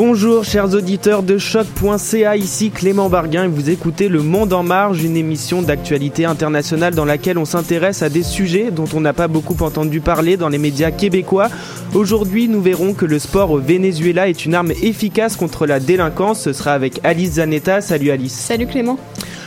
Bonjour chers auditeurs de choc.ca, ici Clément Barguin et vous écoutez Le Monde en Marge, une émission d'actualité internationale dans laquelle on s'intéresse à des sujets dont on n'a pas beaucoup entendu parler dans les médias québécois. Aujourd'hui, nous verrons que le sport au Venezuela est une arme efficace contre la délinquance. Ce sera avec Alice Zanetta. Salut Alice. Salut Clément.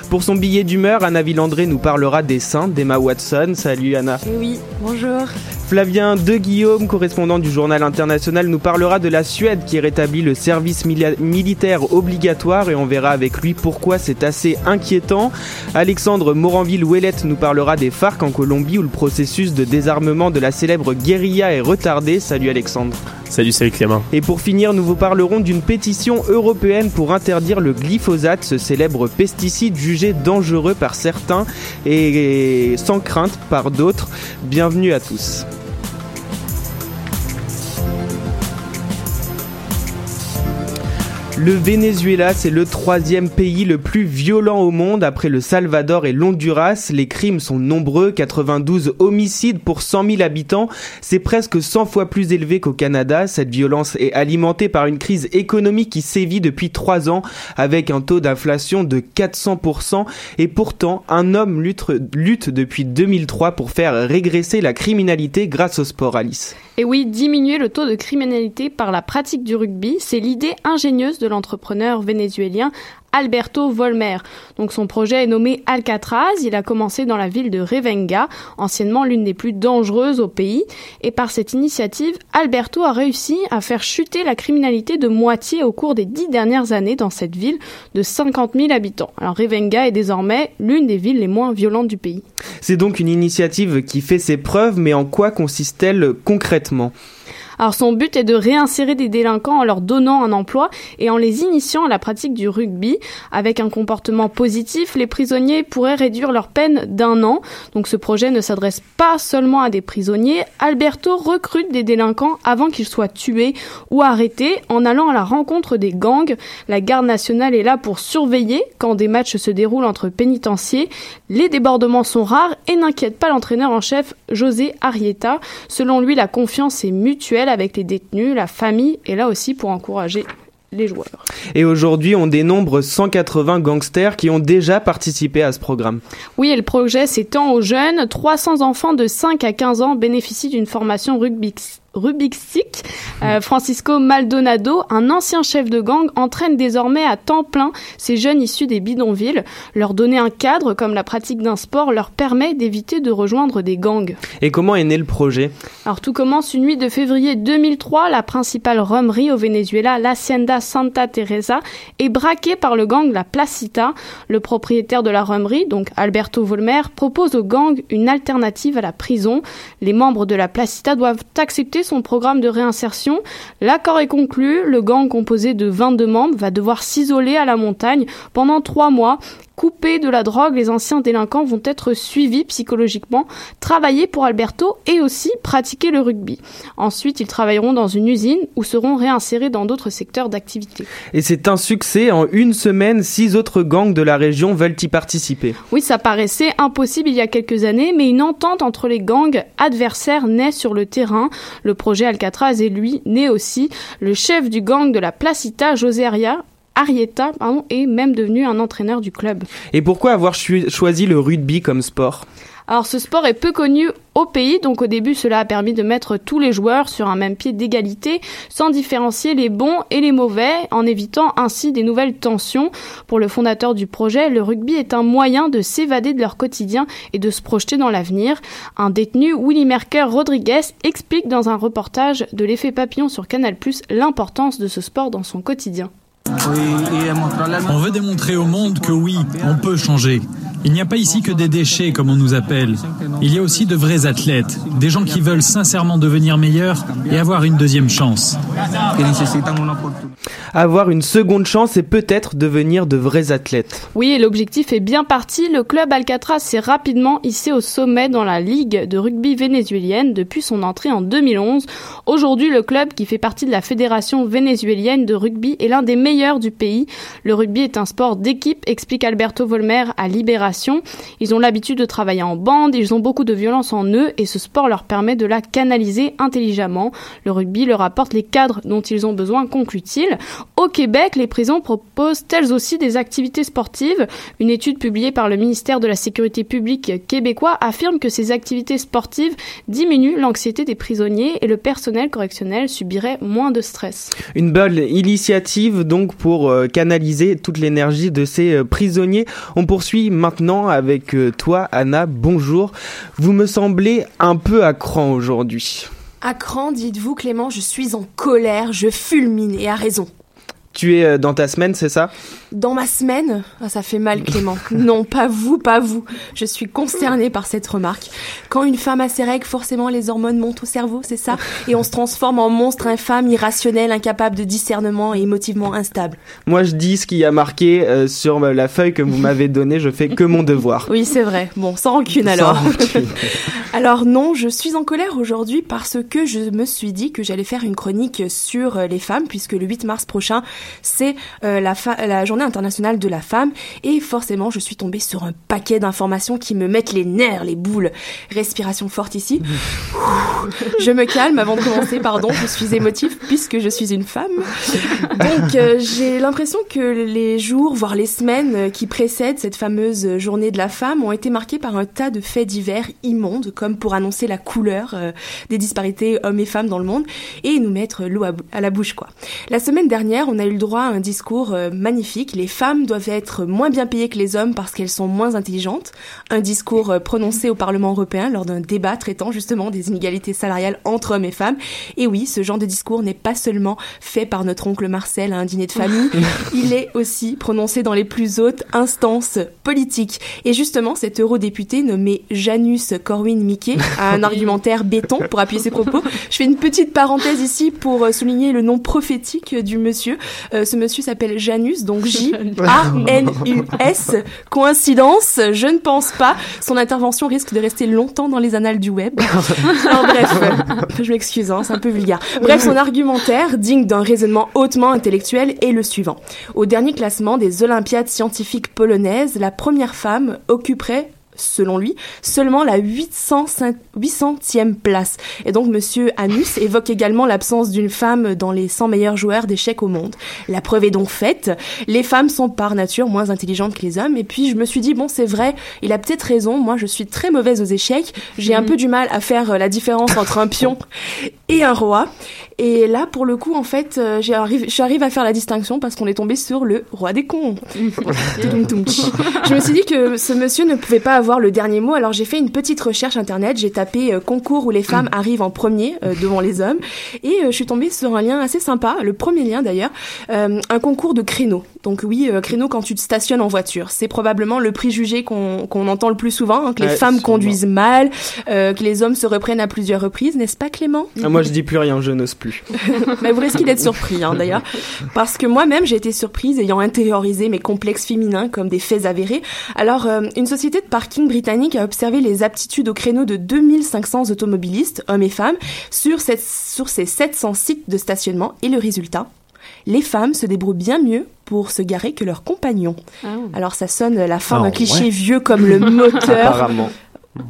Pour son billet d'humeur, Anna Villandré nous parlera des seins d'Emma Watson. Salut Anna. Oui, bonjour. Flavien De Guillaume, correspondant du journal international, nous parlera de la Suède qui rétablit le service militaire obligatoire et on verra avec lui pourquoi c'est assez inquiétant. Alexandre Moranville-Ouellette nous parlera des FARC en Colombie où le processus de désarmement de la célèbre guérilla est retardé. Salut Alexandre. Salut, salut Clément. Et pour finir, nous vous parlerons d'une pétition européenne pour interdire le glyphosate, ce célèbre pesticide jugé dangereux par certains et sans crainte par d'autres. Bienvenue à tous. Le Venezuela, c'est le troisième pays le plus violent au monde après le Salvador et l'Honduras. Les crimes sont nombreux, 92 homicides pour 100 000 habitants. C'est presque 100 fois plus élevé qu'au Canada. Cette violence est alimentée par une crise économique qui sévit depuis trois ans avec un taux d'inflation de 400%. Et pourtant, un homme lutte, depuis 2003 pour faire régresser la criminalité grâce au sport, Alice. Et oui, diminuer le taux de criminalité par la pratique du rugby, c'est l'idée ingénieuse de l'entrepreneur vénézuélien Alberto Volmer. Donc son projet est nommé Alcatraz. Il a commencé dans la ville de Revenga, anciennement l'une des plus dangereuses au pays. Et par cette initiative, Alberto a réussi à faire chuter la criminalité de moitié au cours des dix dernières années dans cette ville de 50 000 habitants. Alors Revenga est désormais l'une des villes les moins violentes du pays. C'est donc une initiative qui fait ses preuves, mais en quoi consiste-t-elle concrètement? Alors son but est de réinsérer des délinquants en leur donnant un emploi et en les initiant à la pratique du rugby. Avec un comportement positif, les prisonniers pourraient réduire leur peine d'un an. Donc ce projet ne s'adresse pas seulement à des prisonniers. Alberto recrute des délinquants avant qu'ils soient tués ou arrêtés en allant à la rencontre des gangs. La garde nationale est là pour surveiller quand des matchs se déroulent entre pénitenciers. Les débordements sont rares et n'inquiètent pas l'entraîneur en chef José Arieta. Selon lui, la confiance est mutuelle avec les détenus, la famille est là aussi pour encourager les joueurs. Et aujourd'hui, on dénombre 180 gangsters qui ont déjà participé à ce programme. Oui, et le projet s'étend aux jeunes. 300 enfants de 5 à 15 ans bénéficient d'une formation rugby Rubik's Stick. Euh, Francisco Maldonado, un ancien chef de gang, entraîne désormais à temps plein ces jeunes issus des bidonvilles. Leur donner un cadre comme la pratique d'un sport leur permet d'éviter de rejoindre des gangs. Et comment est né le projet? Alors tout commence une nuit de février 2003. La principale rummerie au Venezuela, l'Hacienda Santa Teresa, est braquée par le gang La Placita. Le propriétaire de la rummerie, donc Alberto Volmer, propose au gang une alternative à la prison. Les membres de La Placita doivent accepter son programme de réinsertion. L'accord est conclu. Le gang composé de 22 membres va devoir s'isoler à la montagne pendant trois mois coupés de la drogue, les anciens délinquants vont être suivis psychologiquement, travailler pour Alberto et aussi pratiquer le rugby. Ensuite, ils travailleront dans une usine ou seront réinsérés dans d'autres secteurs d'activité. Et c'est un succès. En une semaine, six autres gangs de la région veulent y participer. Oui, ça paraissait impossible il y a quelques années, mais une entente entre les gangs adversaires naît sur le terrain. Le projet Alcatraz est lui né aussi. Le chef du gang de la Placita, José Aria, Arietta pardon, est même devenu un entraîneur du club. Et pourquoi avoir choisi le rugby comme sport? Alors ce sport est peu connu au pays, donc au début cela a permis de mettre tous les joueurs sur un même pied d'égalité, sans différencier les bons et les mauvais, en évitant ainsi des nouvelles tensions. Pour le fondateur du projet, le rugby est un moyen de s'évader de leur quotidien et de se projeter dans l'avenir. Un détenu, Willy Merker Rodriguez, explique dans un reportage de l'effet papillon sur Canal+, l'importance de ce sport dans son quotidien. On veut démontrer au monde que oui, on peut changer. Il n'y a pas ici que des déchets, comme on nous appelle. Il y a aussi de vrais athlètes, des gens qui veulent sincèrement devenir meilleurs et avoir une deuxième chance. Avoir une seconde chance et peut-être devenir de vrais athlètes. Oui, et l'objectif est bien parti. Le club Alcatraz s'est rapidement hissé au sommet dans la ligue de rugby vénézuélienne depuis son entrée en 2011. Aujourd'hui, le club, qui fait partie de la fédération vénézuélienne de rugby, est l'un des meilleurs du pays. Le rugby est un sport d'équipe, explique Alberto Volmer à Libération. Ils ont l'habitude de travailler en bande, ils ont beaucoup de violence en eux et ce sport leur permet de la canaliser intelligemment. Le rugby leur apporte les cadres dont ils ont besoin, conclut-il. Au Québec, les prisons proposent elles aussi des activités sportives. Une étude publiée par le ministère de la Sécurité publique québécois affirme que ces activités sportives diminuent l'anxiété des prisonniers et le personnel correctionnel subirait moins de stress. Une belle initiative donc pour euh, canaliser toute l'énergie de ces euh, prisonniers. On poursuit maintenant avec euh, toi Anna. Bonjour. Vous me semblez un peu à cran aujourd'hui. À cran, dites-vous Clément, je suis en colère, je fulmine et à raison. Tu es euh, dans ta semaine, c'est ça? Dans ma semaine? Ah, Ça fait mal, Clément. non, pas vous, pas vous. Je suis consternée par cette remarque. Quand une femme a ses règles, forcément les hormones montent au cerveau, c'est ça? Et on se transforme en monstre infâme, irrationnel, incapable de discernement et émotivement instable. Moi, je dis ce qui a marqué euh, sur la feuille que vous m'avez donnée. Je fais que mon devoir. Oui, c'est vrai. Bon, sans rancune alors. Sans rancune. alors non, je suis en colère aujourd'hui parce que je me suis dit que j'allais faire une chronique sur euh, les femmes, puisque le 8 mars prochain, c'est euh, la, la journée internationale de la femme et forcément je suis tombée sur un paquet d'informations qui me mettent les nerfs, les boules. Respiration forte ici. je me calme avant de commencer, pardon, je suis émotive puisque je suis une femme. Donc euh, j'ai l'impression que les jours, voire les semaines qui précèdent cette fameuse journée de la femme ont été marqués par un tas de faits divers immondes, comme pour annoncer la couleur euh, des disparités hommes et femmes dans le monde et nous mettre l'eau à, à, la bouche quoi. La semaine dernière, on a eu le droit à un discours euh, magnifique. Les femmes doivent être moins bien payées que les hommes parce qu'elles sont moins intelligentes. Un discours euh, prononcé au Parlement européen lors d'un débat traitant justement des inégalités salariales entre hommes et femmes. Et oui, ce genre de discours n'est pas seulement fait par notre oncle Marcel à un dîner de famille, il est aussi prononcé dans les plus hautes instances politiques. Et justement, cet eurodéputé nommé Janus Corwin-Mikke a un argumentaire béton pour appuyer ses propos. Je fais une petite parenthèse ici pour euh, souligner le nom prophétique du monsieur. Euh, ce monsieur s'appelle Janus, donc J-A-N-U-S. Coïncidence Je ne pense pas. Son intervention risque de rester longtemps dans les annales du web. bref, je m'excuse, hein, c'est un peu vulgaire. Bref, son argumentaire, digne d'un raisonnement hautement intellectuel, est le suivant. Au dernier classement des Olympiades scientifiques polonaises, la première femme occuperait selon lui, seulement la 800, 800e place. Et donc Monsieur Anus évoque également l'absence d'une femme dans les 100 meilleurs joueurs d'échecs au monde. La preuve est donc faite, les femmes sont par nature moins intelligentes que les hommes, et puis je me suis dit, bon c'est vrai, il a peut-être raison, moi je suis très mauvaise aux échecs, j'ai un mhm. peu du mal à faire euh, la différence entre un pion et un roi. Et là, pour le coup, en fait, euh, j'arrive, j'arrive à faire la distinction parce qu'on est tombé sur le roi des cons. je me suis dit que ce monsieur ne pouvait pas avoir le dernier mot, alors j'ai fait une petite recherche internet. J'ai tapé euh, concours où les femmes arrivent en premier euh, devant les hommes, et je suis tombée sur un lien assez sympa, le premier lien d'ailleurs, un concours de créneaux. Donc oui, créneau quand tu te stationnes en voiture. C'est probablement le préjugé qu'on, qu'on entend le plus souvent, hein, que les femmes conduisent mal, que les hommes se reprennent à plusieurs reprises, n'est-ce pas Clément? Ah, Moi je dis plus rien, je n'ose plus. Mais vous risquez d'être surpris, hein, d'ailleurs, parce que moi-même j'ai été surprise ayant intériorisé mes complexes féminins comme des faits avérés. Alors, euh, une société de parking britannique a observé les aptitudes au créneau de 2500 automobilistes, hommes et femmes, sur, cette, sur ces 700 sites de stationnement, et le résultat? Les femmes se débrouillent bien mieux pour se garer que leurs compagnons. Ah. Alors ça sonne la fin d'un ah, cliché vieux comme le moteur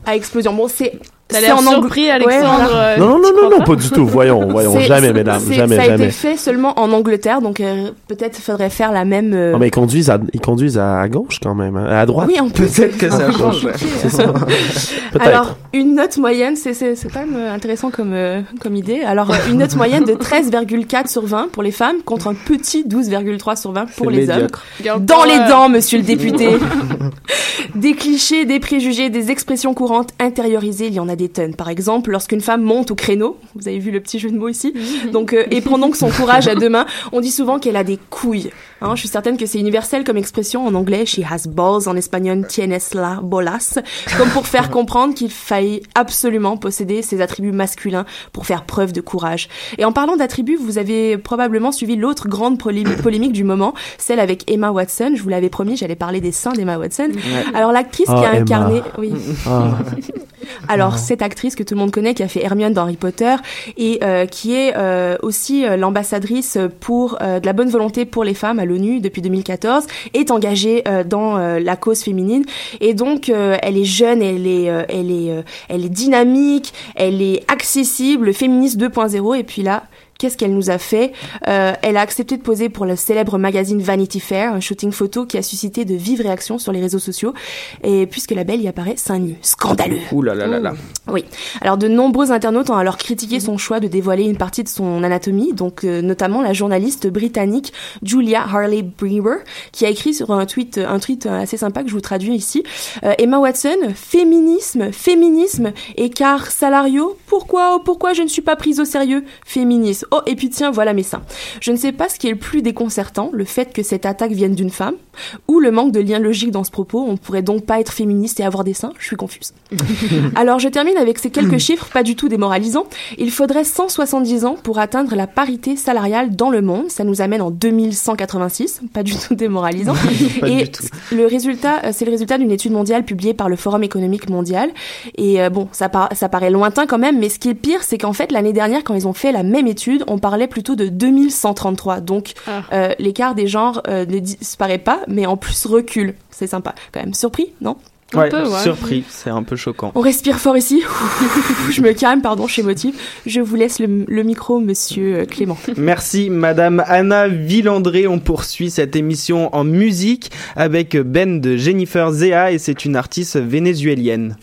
à explosion. Bon, c'est T'as l'air en surpris, Alexandre. Euh, non, non, non, non, pas du tout. Voyons, voyons, jamais, mesdames, jamais, ça jamais. Ça a été fait seulement en Angleterre, donc euh, peut-être faudrait faire la même. Euh, non, mais ils conduisent à, ils conduisent à gauche quand même, hein, à droite. Oui, on peut. Peut-être que ça change. C'est ça. Alors, une note moyenne, c'est c'est c'est quand même intéressant comme comme idée. Alors, une note moyenne de 13,4 sur 20 pour les femmes contre un petit 12,3 sur 20 pour les hommes. Dans les dents, monsieur le député. des clichés, des préjugés, des expressions courantes intériorisées, il y en a des tonnes. Par exemple, lorsqu'une femme monte au créneau, vous avez vu le petit jeu de mots ici, donc euh, et pendant que son courage à deux mains, on dit souvent qu'elle a des couilles. Hein, je suis certaine que c'est universel comme expression en anglais, she has balls, en espagnol tienes la bolas, comme pour faire comprendre qu'il faille absolument posséder ses attributs masculins pour faire preuve de courage. Et en parlant d'attributs, vous avez probablement suivi l'autre grande polémique du moment, celle avec Emma Watson. Je vous l'avais promis, j'allais parler des seins d'Emma Watson. Alors l'actrice qui a ah, incarné, oui. Ah. Alors cette actrice que tout le monde connaît, qui a fait Hermione dans Harry Potter et euh, qui est euh, aussi euh, l'ambassadrice pour de la bonne volonté pour les femmes à l'ONU depuis 2014, est engagée dans la cause féminine. Et donc elle est jeune, elle est, elle est, elle est dynamique, elle est accessible, féministe 2.0 et puis là Qu'est-ce qu'elle nous a fait? Euh, Elle a accepté de poser pour le célèbre magazine Vanity Fair, un shooting photo qui a suscité de vives réactions sur les réseaux sociaux. Et puisque la belle y apparaît seins nus, scandaleux. Ouh là là là là. Oui. Alors de nombreux internautes ont alors critiqué son choix de dévoiler une partie de son anatomie, donc euh, notamment la journaliste britannique Julia Harley Brewer, qui a écrit sur un tweet, un tweet assez sympa que je vous traduis ici. Euh, Emma Watson, féminisme, féminisme, écart salariaux. Pourquoi, oh, pourquoi je ne suis pas prise au sérieux? Féminisme Oh, et puis tiens, voilà mes seins. Je ne sais pas ce qui est le plus déconcertant, le fait que cette attaque vienne d'une femme, ou le manque de lien logique dans ce propos. On pourrait donc pas être féministe et avoir des seins. Je suis confuse. Alors, je termine avec ces quelques chiffres, pas du tout démoralisants. Il faudrait 170 ans pour atteindre la parité salariale dans le monde. Ça nous amène en 2186. Pas du tout démoralisant. et le résultat, euh, c'est le résultat d'une étude mondiale publiée par le Forum économique mondial. Et euh, bon, ça, ça paraît lointain quand même, mais ce qui est pire, c'est qu'en fait, l'année dernière, quand ils ont fait la même étude, on parlait plutôt de 2133. Donc ah. euh, l'écart des genres euh, ne disparaît pas, mais en plus recule. C'est sympa quand même. Surpris, non? Ouais, surpris, c'est un peu choquant. On respire fort ici. je me calme, pardon, chez Motif. Je vous laisse le, micro, monsieur euh, Clément. Merci, madame Anna Villandré. On poursuit cette émission en musique avec Ben de Jennifer Zea et c'est une artiste vénézuélienne.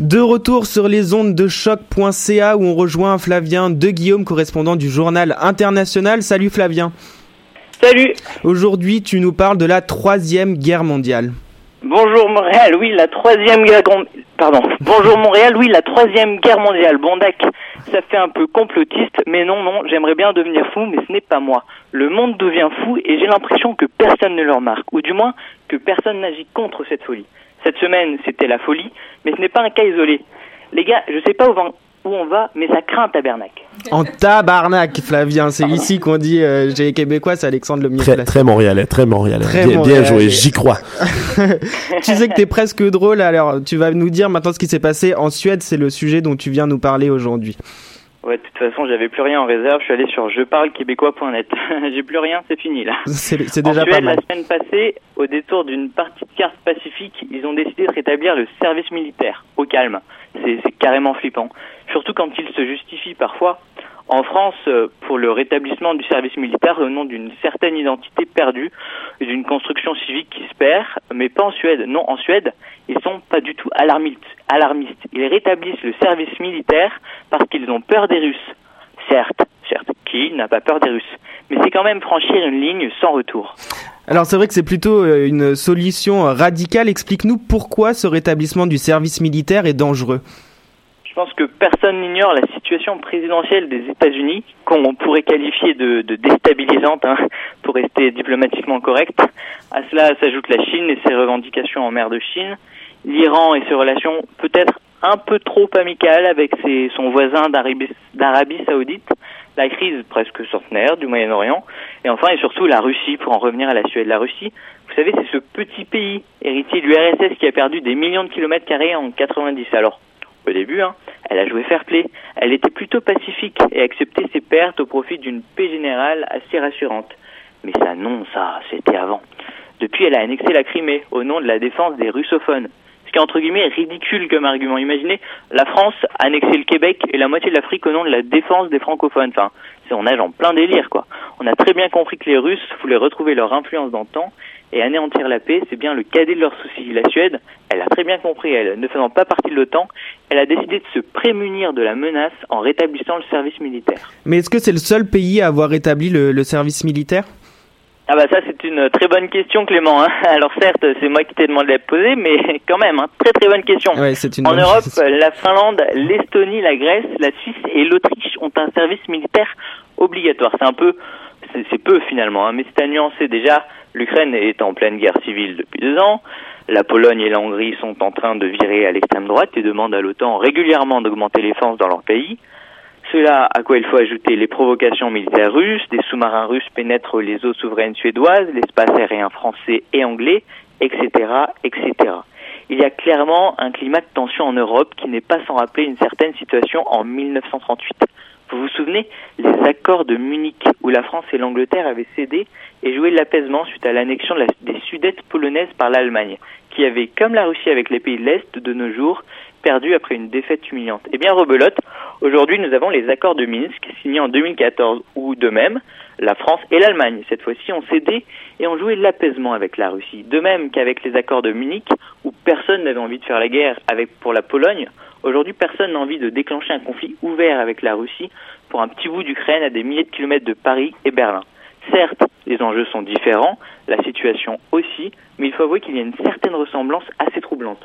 De. De retour sur les ondes de choc.ca où on rejoint Flavien De Guillaume, correspondant du journal international. Salut Flavien. Salut. Aujourd'hui, tu nous parles de la troisième guerre mondiale. Bonjour Montréal, oui, la troisième guerre pardon. Bonjour Montréal, oui, la troisième guerre mondiale. Bon d'accord, ça fait un peu complotiste, mais non, non, j'aimerais bien devenir fou, mais ce n'est pas moi. Le monde devient fou et j'ai l'impression que personne ne le remarque, ou du moins que personne n'agit contre cette folie. Cette semaine, c'était la folie, mais ce n'est pas un cas isolé. Les gars, je sais pas où, où on va, mais ça craint un tabernacle. En tabarnak, Flavien. C'est ici qu'on dit euh, j'ai québécois, c'est Alexandre le Très, très montréalais, très montréalais. Très bien, bien montréalais. joué, j'y crois. tu sais que t'es presque drôle, alors tu vas nous dire maintenant ce qui s'est passé en Suède, c'est le sujet dont tu viens nous parler aujourd'hui. Ouais, de toute façon, j'avais plus rien en réserve, je suis allé sur jeparlequébécois.net. J'ai plus rien, c'est fini là. C'est En déjà Suède, pas mal. la semaine passée, au détour d'une partie de carte pacifique, ils ont décidé de rétablir le service militaire, au calme. C'est c'est carrément flippant. Surtout quand il se justifie parfois. En France, euh, pour le rétablissement du service militaire au nom d'une certaine identité perdue, d'une construction civique qui se perd, mais pas en Suède. Non, en Suède, ils sont pas du tout alarmistes. alarmistes. Ils rétablissent le service militaire parce qu'ils ont peur des Russes. Certes, certes, qui n'a pas peur des Russes? Mais c'est quand même franchir une ligne sans retour. Alors c'est vrai que c'est plutôt euh, une solution euh, radicale. Explique-nous pourquoi ce rétablissement du service militaire est dangereux. Je pense que personne n'ignore la situation présidentielle des États-Unis, qu'on pourrait qualifier de, déstabilisante, hein, pour rester diplomatiquement correct. À cela s'ajoute la Chine et ses revendications en mer de Chine, l'Iran et ses relations peut-être un peu trop amicales avec son voisin d'Arabie d'Arabie saoudite, la crise presque centenaire du Moyen-Orient, et enfin et surtout la Russie, pour en revenir à la Suède. La Russie, vous savez, c'est ce petit pays héritier de l'URSS qui a perdu des millions de kilomètres carrés en 90. Alors, au début, hein, elle a joué fair play. Elle était plutôt pacifique et acceptait ses pertes au profit d'une paix générale assez rassurante. Mais ça, non, ça, c'était avant. Depuis, elle a annexé la Crimée au nom de la défense des russophones. Ce qui est entre guillemets ridicule comme argument. Imaginez, la France a annexé le Québec et la moitié de l'Afrique au nom de la défense des francophones. Enfin, c'est on nage en plein délire, quoi. On a très bien compris que les Russes voulaient retrouver leur influence d'antan et anéantir la paix, c'est bien le cadet de leurs soucis. La Suède, elle a très bien compris, elle, ne faisant pas partie de l'OTAN, elle a décidé de se prémunir de la menace en rétablissant le service militaire. Mais est-ce que c'est le seul pays à avoir rétabli le, le service militaire? Ah bah ça c'est une très bonne question Clément. hein. Alors certes c'est moi qui t'ai demandé de la poser, mais quand même, hein, très très bonne question. Ouais, c'est une En bonne Europe, question. la Finlande, l'Estonie, la Grèce, la Suisse et l'Autriche ont un service militaire obligatoire. C'est un peu, c'est c'est peu finalement, hein, mais c'est à nuancer. Déjà, l'Ukraine est en pleine guerre civile depuis deux ans. La Pologne et la Hongrie sont en train de virer à l'extrême droite et demandent à l'OTAN régulièrement d'augmenter les forces dans leur pays. Cela à quoi il faut ajouter les provocations militaires russes, des sous-marins russes pénètrent les eaux souveraines suédoises, l'espace aérien français et anglais, etc., etc. Il y a clairement un climat de tension en Europe qui n'est pas sans rappeler une certaine situation en 1938. Vous vous souvenez les accords de Munich où la France et l'Angleterre avaient cédé et joué l'apaisement suite à l'annexion de la- des Sudètes polonaises par l'Allemagne, qui avait, comme la Russie avec les pays de l'Est de nos jours, perdu après une défaite humiliante. Eh bien, rebelote, aujourd'hui nous avons les accords de Minsk signés en 2014 où, de même, la France et l'Allemagne, cette fois-ci, ont cédé et ont joué l'apaisement avec la Russie. De même qu'avec les accords de Munich où personne n'avait envie de faire la guerre avec, pour la Pologne, aujourd'hui personne n'a envie de déclencher un conflit ouvert avec la Russie pour un petit bout d'Ukraine à des milliers de kilomètres de Paris et Berlin. Certes, les enjeux sont différents, la situation aussi, mais il faut avouer qu'il y a une certaine ressemblance assez troublante.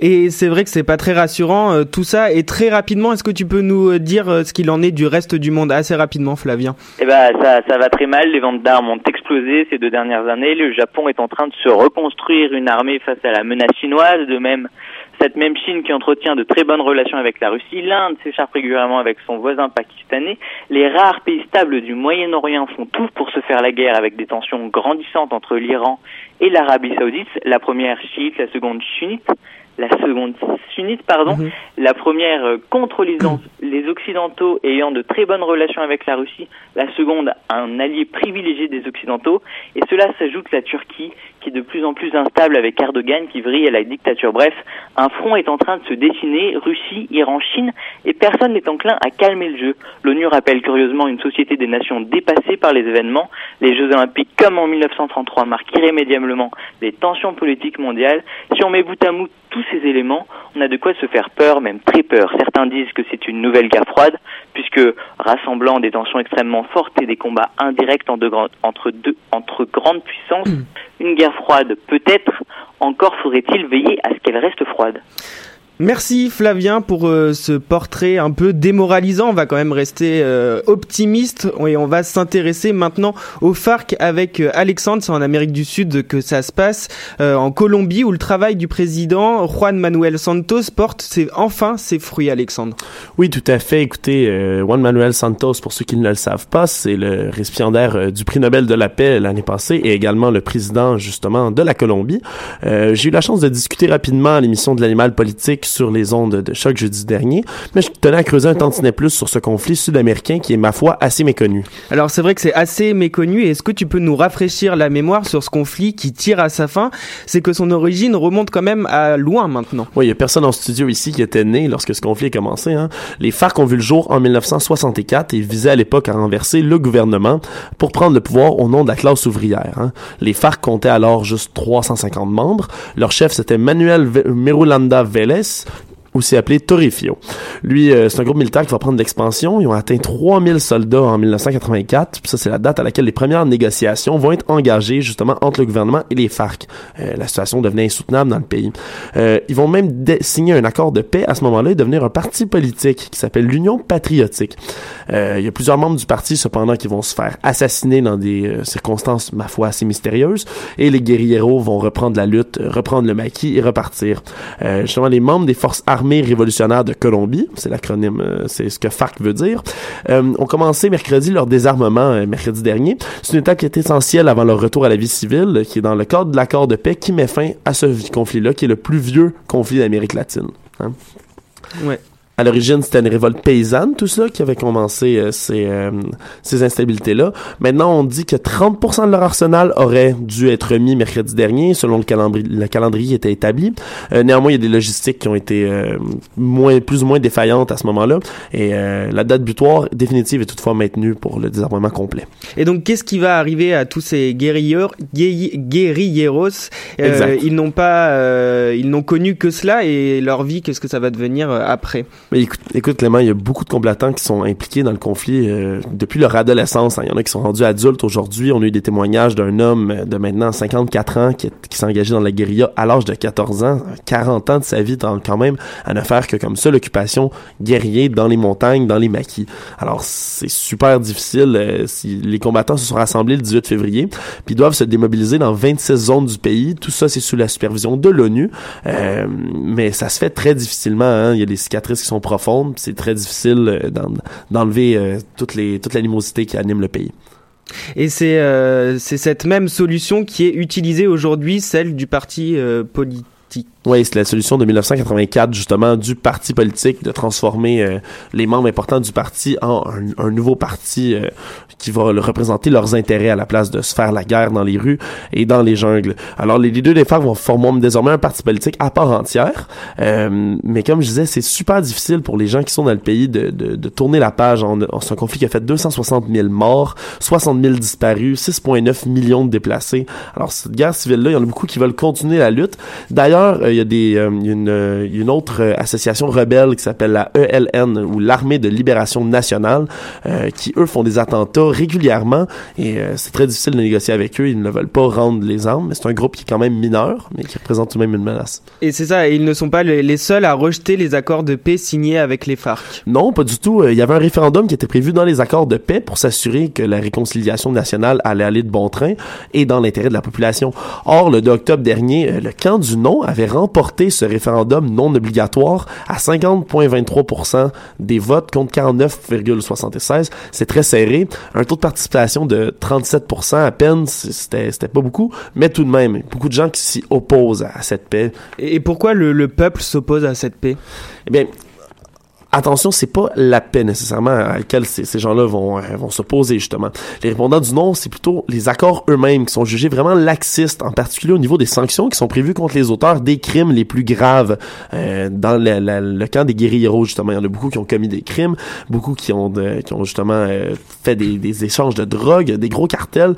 Et c'est vrai que c'est pas très rassurant euh, tout ça. Et très rapidement, est-ce que tu peux nous euh, dire euh, ce qu'il en est du reste du monde assez rapidement, Flavien? Eh ben, ça, ça va très mal. Les ventes d'armes ont explosé ces deux dernières années. Le Japon est en train de se reconstruire une armée face à la menace chinoise. De même, cette même Chine qui entretient de très bonnes relations avec la Russie. L'Inde s'écharpe régulièrement avec son voisin pakistanais. Les rares pays stables du Moyen-Orient font tout pour se faire la guerre avec des tensions grandissantes entre l'Iran et l'Arabie saoudite. La première chiite, la seconde sunnite. La seconde sunnite, pardon. La première euh, contre les, les Occidentaux ayant de très bonnes relations avec la Russie. La seconde, un allié privilégié des Occidentaux. Et cela s'ajoute la Turquie qui est de plus en plus instable avec Erdogan qui vrille à la dictature. Bref, un front est en train de se dessiner, Russie, Iran, Chine, et personne n'est enclin à calmer le jeu. L'ONU rappelle curieusement une société des nations dépassée par les événements. Les Jeux Olympiques, comme en 1933, marquent irrémédiablement les tensions politiques mondiales. Si on met bout à bout tous ces éléments, on a de quoi se faire peur, même très peur. Certains disent que c'est une nouvelle guerre froide, puisque rassemblant des tensions extrêmement fortes et des combats indirects entre, deux, entre grandes puissances, une guerre froide peut-être, encore faudrait-il veiller à ce qu'elle reste froide. Merci Flavien pour euh, ce portrait un peu démoralisant. On va quand même rester euh, optimiste et on va s'intéresser maintenant au FARC avec euh, Alexandre. C'est en Amérique du Sud que ça se passe, en Colombie où le travail du président Juan Manuel Santos porte ses, enfin ses fruits. Alexandre. Oui, tout à fait. Écoutez, Juan Manuel Santos, pour ceux qui ne le savent pas, c'est le récipiendaire du prix Nobel de la paix l'année passée et également le président justement de la Colombie. J'ai eu la chance de discuter rapidement à l'émission de l'animal politique sur les ondes de choc jeudi dernier, mais je tenais à creuser un tantinet plus sur ce conflit sud-américain qui est, ma foi, assez méconnu. Alors c'est vrai que c'est assez méconnu, est-ce que tu peux nous rafraîchir la mémoire sur ce conflit qui tire à sa fin? C'est que son origine remonte quand même à loin maintenant. Oui, il y a personne en studio ici qui était né lorsque ce conflit a commencé. Hein. Les FARC ont vu le jour en 1964 et visaient à l'époque à renverser le gouvernement pour prendre le pouvoir au nom de la classe ouvrière. Hein. Les FARC comptaient alors juste 350 membres. Leur chef, c'était Manuel Merulanda Vélez, Yes. Aussi appelé Torrefio. Lui, euh, c'est un groupe militaire qui va prendre l'expansion. Ils ont atteint 3000 soldats en 1984. Puis ça, c'est la date à laquelle les premières négociations vont être engagées justement entre le gouvernement et les FARC. Euh, la situation devenait insoutenable dans le pays. Euh, ils vont même signer un accord de paix à ce moment-là et devenir un parti politique qui s'appelle l'Union patriotique. il y a plusieurs membres du parti, cependant, qui vont se faire assassiner dans des circonstances, ma foi, assez mystérieuses. Et les guerrieros vont reprendre la lutte, reprendre le maquis et repartir. justement, les membres des forces armées armée révolutionnaire de Colombie, c'est l'acronyme, euh, c'est ce que FARC veut dire, euh, ont commencé mercredi leur désarmement, euh, mercredi dernier. C'est une étape qui est essentielle avant leur retour à la vie civile, qui est dans le cadre de l'accord de paix qui met fin à ce conflit-là, qui est le plus vieux conflit d'Amérique latine. Hein. À l'origine, c'était une révolte paysanne, tout ça, qui avait commencé euh, ces, euh, ces instabilités-là. Maintenant, on dit que 30% de leur arsenal aurait dû être remis mercredi dernier, selon le calendrier, le calendrier qui était établi. Euh, néanmoins, il y a des logistiques qui ont été moins, plus ou moins défaillantes à ce moment-là. Et la date butoir définitive est toutefois maintenue pour le désarmement complet. Et donc, qu'est-ce qui va arriver à tous ces guerrilleros, guerrilleros Ils n'ont pas, ils n'ont connu que cela et leur vie, qu'est-ce que ça va devenir après? Mais écoute, écoute, Clément, il y a beaucoup de combattants qui sont impliqués dans le conflit euh, depuis leur adolescence. Hein. Il y en a qui sont rendus adultes aujourd'hui. On a eu des témoignages d'un homme de maintenant 54 ans qui, s'est engagé dans la guérilla à l'âge de 14 ans, 40 ans de sa vie dans, quand même à ne faire que comme ça l'occupation guerrier dans les montagnes, dans les maquis. Alors c'est super difficile. Euh, les combattants se sont rassemblés le 18 février, puis doivent se démobiliser dans 26 zones du pays. Tout ça c'est sous la supervision de l'ONU, euh, mais ça se fait très difficilement. Hein. Il y a des cicatrices qui sont profonde. C'est très difficile euh, d'enlever euh, toute, les, toute l'animosité qui anime le pays. Et euh, c'est cette même solution qui est utilisée aujourd'hui, celle du parti politique oui, c'est la solution de 1984, justement, du parti politique, de transformer euh, les membres importants du parti en un, nouveau parti euh, qui va représenter leurs intérêts à la place de se faire la guerre dans les rues et dans les jungles. Alors, les leaders des femmes vont former désormais un parti politique à part entière, euh, mais comme je disais, c'est super difficile pour les gens qui sont dans le pays de, de, de tourner la page. C'est un conflit qui a fait 260 000 morts, 60 000 disparus, 6,9 millions de déplacés. Alors, cette guerre civile-là, il y en a beaucoup qui veulent continuer la lutte. D'ailleurs, il y a des euh, une, une, autre euh, association rebelle qui s'appelle la ELN ou l'armée de libération nationale euh, qui eux font des attentats régulièrement et c'est très difficile de négocier avec eux. Ils ne veulent pas rendre les armes mais c'est un groupe qui est quand même mineur mais qui représente tout de même une menace. Et c'est ça ils ne sont pas les seuls à rejeter les accords de paix signés avec les FARC. Non pas du tout. Il y avait un référendum qui était prévu dans les accords de paix pour s'assurer que la réconciliation nationale allait aller de bon train et dans l'intérêt de la population. Or le 2 octobre dernier le camp du non avait remporté ce référendum non obligatoire à 50,23% des votes contre 49,76. C'est très serré. Un taux de participation de 37% à peine, c'était, c'était pas beaucoup, mais tout de même, beaucoup de gens qui s'y opposent à cette paix. Et pourquoi le, le peuple s'oppose à cette paix? Eh bien, attention, c'est pas la paix nécessairement à laquelle ces, gens-là vont, euh, vont s'opposer, justement. Les répondants du non, c'est plutôt les accords eux-mêmes qui sont jugés vraiment laxistes, en particulier au niveau des sanctions qui sont prévues contre les auteurs des crimes les plus graves. Euh, dans le, camp des guérilleros, justement, il y en a beaucoup qui ont commis des crimes, beaucoup qui ont, qui ont justement euh, fait des, échanges de drogue, des gros cartels,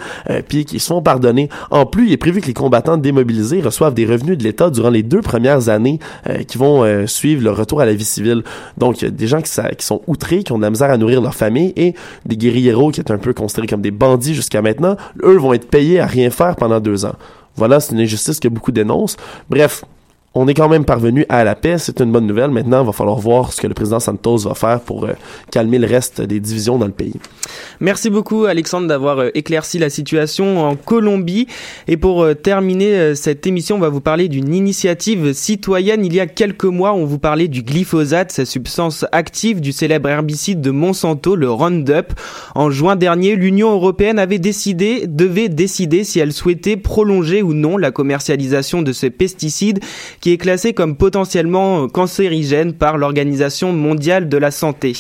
puis qui se font pardonner. En plus, il est prévu que les combattants démobilisés reçoivent des revenus de l'État durant les deux premières années qui vont suivre le retour à la vie civile. Donc, des gens qui sont outrés, qui ont de la misère à nourrir leur famille, et des guérilleros qui étaient un peu considérés comme des bandits jusqu'à maintenant, eux vont être payés à rien faire pendant deux ans. Voilà, c'est une injustice que beaucoup dénoncent. Bref, on est quand même parvenu à la paix, c'est une bonne nouvelle. Maintenant, il va falloir voir ce que le président Santos va faire pour euh, calmer le reste des divisions dans le pays. Merci beaucoup Alexandre d'avoir euh, éclairci la situation en Colombie. Et pour euh, terminer cette émission, on va vous parler d'une initiative citoyenne. Il y a quelques mois, on vous parlait du glyphosate, cette substance active du célèbre herbicide de Monsanto, le Roundup. En juin dernier, l'Union européenne avait décidé, devait décider si elle souhaitait prolonger ou non la commercialisation de ce pesticide qui est classé comme potentiellement euh, cancérigène par l'Organisation mondiale de la santé.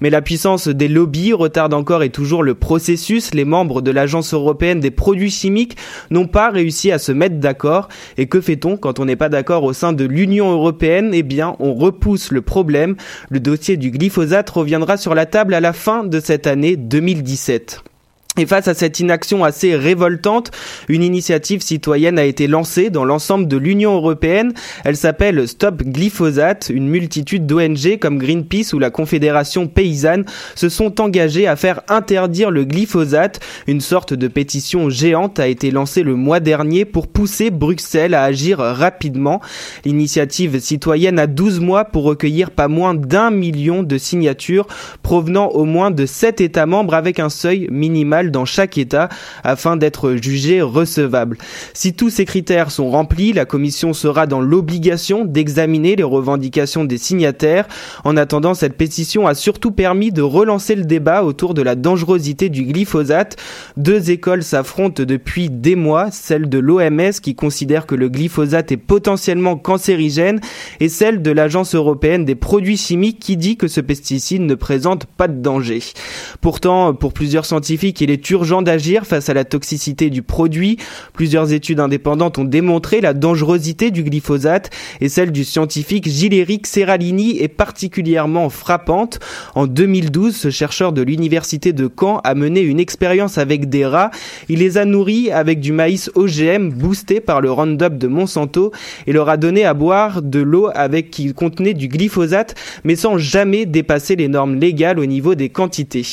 Mais la puissance des lobbies retarde encore et toujours le processus. Les membres de l'Agence européenne des produits chimiques n'ont pas réussi à se mettre d'accord. Et que fait-on quand on n'est pas d'accord au sein de l'Union européenne? Eh bien, on repousse le problème. Le dossier du glyphosate reviendra sur la table à la fin de cette année 2017. Et face à cette inaction assez révoltante, une initiative citoyenne a été lancée dans l'ensemble de l'Union européenne. Elle s'appelle Stop Glyphosate. Une multitude d'ONG comme Greenpeace ou la Confédération paysanne se sont engagées à faire interdire le glyphosate. Une sorte de pétition géante a été lancée le mois dernier pour pousser Bruxelles à agir rapidement. L'initiative citoyenne a 12 mois pour recueillir pas moins d'un million de signatures provenant au moins de 7 États membres avec un seuil minimal dans chaque État afin d'être jugé recevable. Si tous ces critères sont remplis, la Commission sera dans l'obligation d'examiner les revendications des signataires. En attendant, cette pétition a surtout permis de relancer le débat autour de la dangerosité du glyphosate. Deux écoles s'affrontent depuis des mois, celle de l'OMS qui considère que le glyphosate est potentiellement cancérigène et celle de l'Agence européenne des produits chimiques qui dit que ce pesticide ne présente pas de danger. Pourtant, pour plusieurs scientifiques, urgent d'agir face à la toxicité du produit. Plusieurs études indépendantes ont démontré la dangerosité du glyphosate et celle du scientifique Gilles-Éric Serralini est particulièrement frappante. En 2012, ce chercheur de l'université de Caen a mené une expérience avec des rats. Il les a nourris avec du maïs OGM boosté par le Roundup de Monsanto et leur a donné à boire de l'eau avec qui contenait du glyphosate mais sans jamais dépasser les normes légales au niveau des quantités.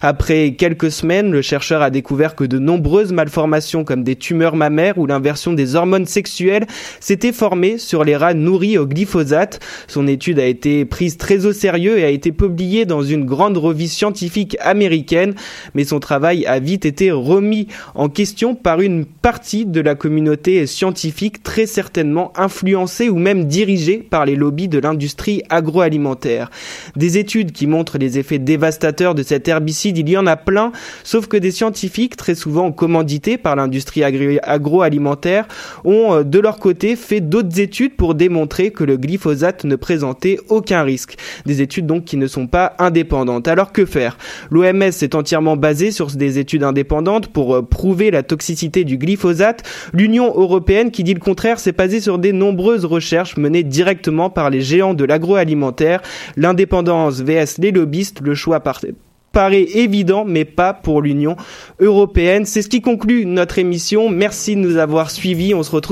Après quelques semaines, chercheur a découvert que de nombreuses malformations comme des tumeurs mammaires ou l'inversion des hormones sexuelles s'étaient formées sur les rats nourris au glyphosate. Son étude a été prise très au sérieux et a été publiée dans une grande revue scientifique américaine, mais son travail a vite été remis en question par une partie de la communauté scientifique très certainement influencée ou même dirigée par les lobbies de l'industrie agroalimentaire. Des études qui montrent les effets dévastateurs de cet herbicide, il y en a plein, sauf que des scientifiques, très souvent commandités par l'industrie agroalimentaire, ont euh, de leur côté fait d'autres études pour démontrer que le glyphosate ne présentait aucun risque. Des études donc qui ne sont pas indépendantes. Alors que faire? L'OMS est entièrement basée sur des études indépendantes pour euh, prouver la toxicité du glyphosate. L'Union européenne qui dit le contraire s'est basée sur des nombreuses recherches menées directement par les géants de l'agroalimentaire. L'indépendance vs les lobbyistes, le choix par paraît évident, mais pas pour l'Union européenne. C'est ce qui conclut notre émission. Merci de nous avoir suivis. On se retrouve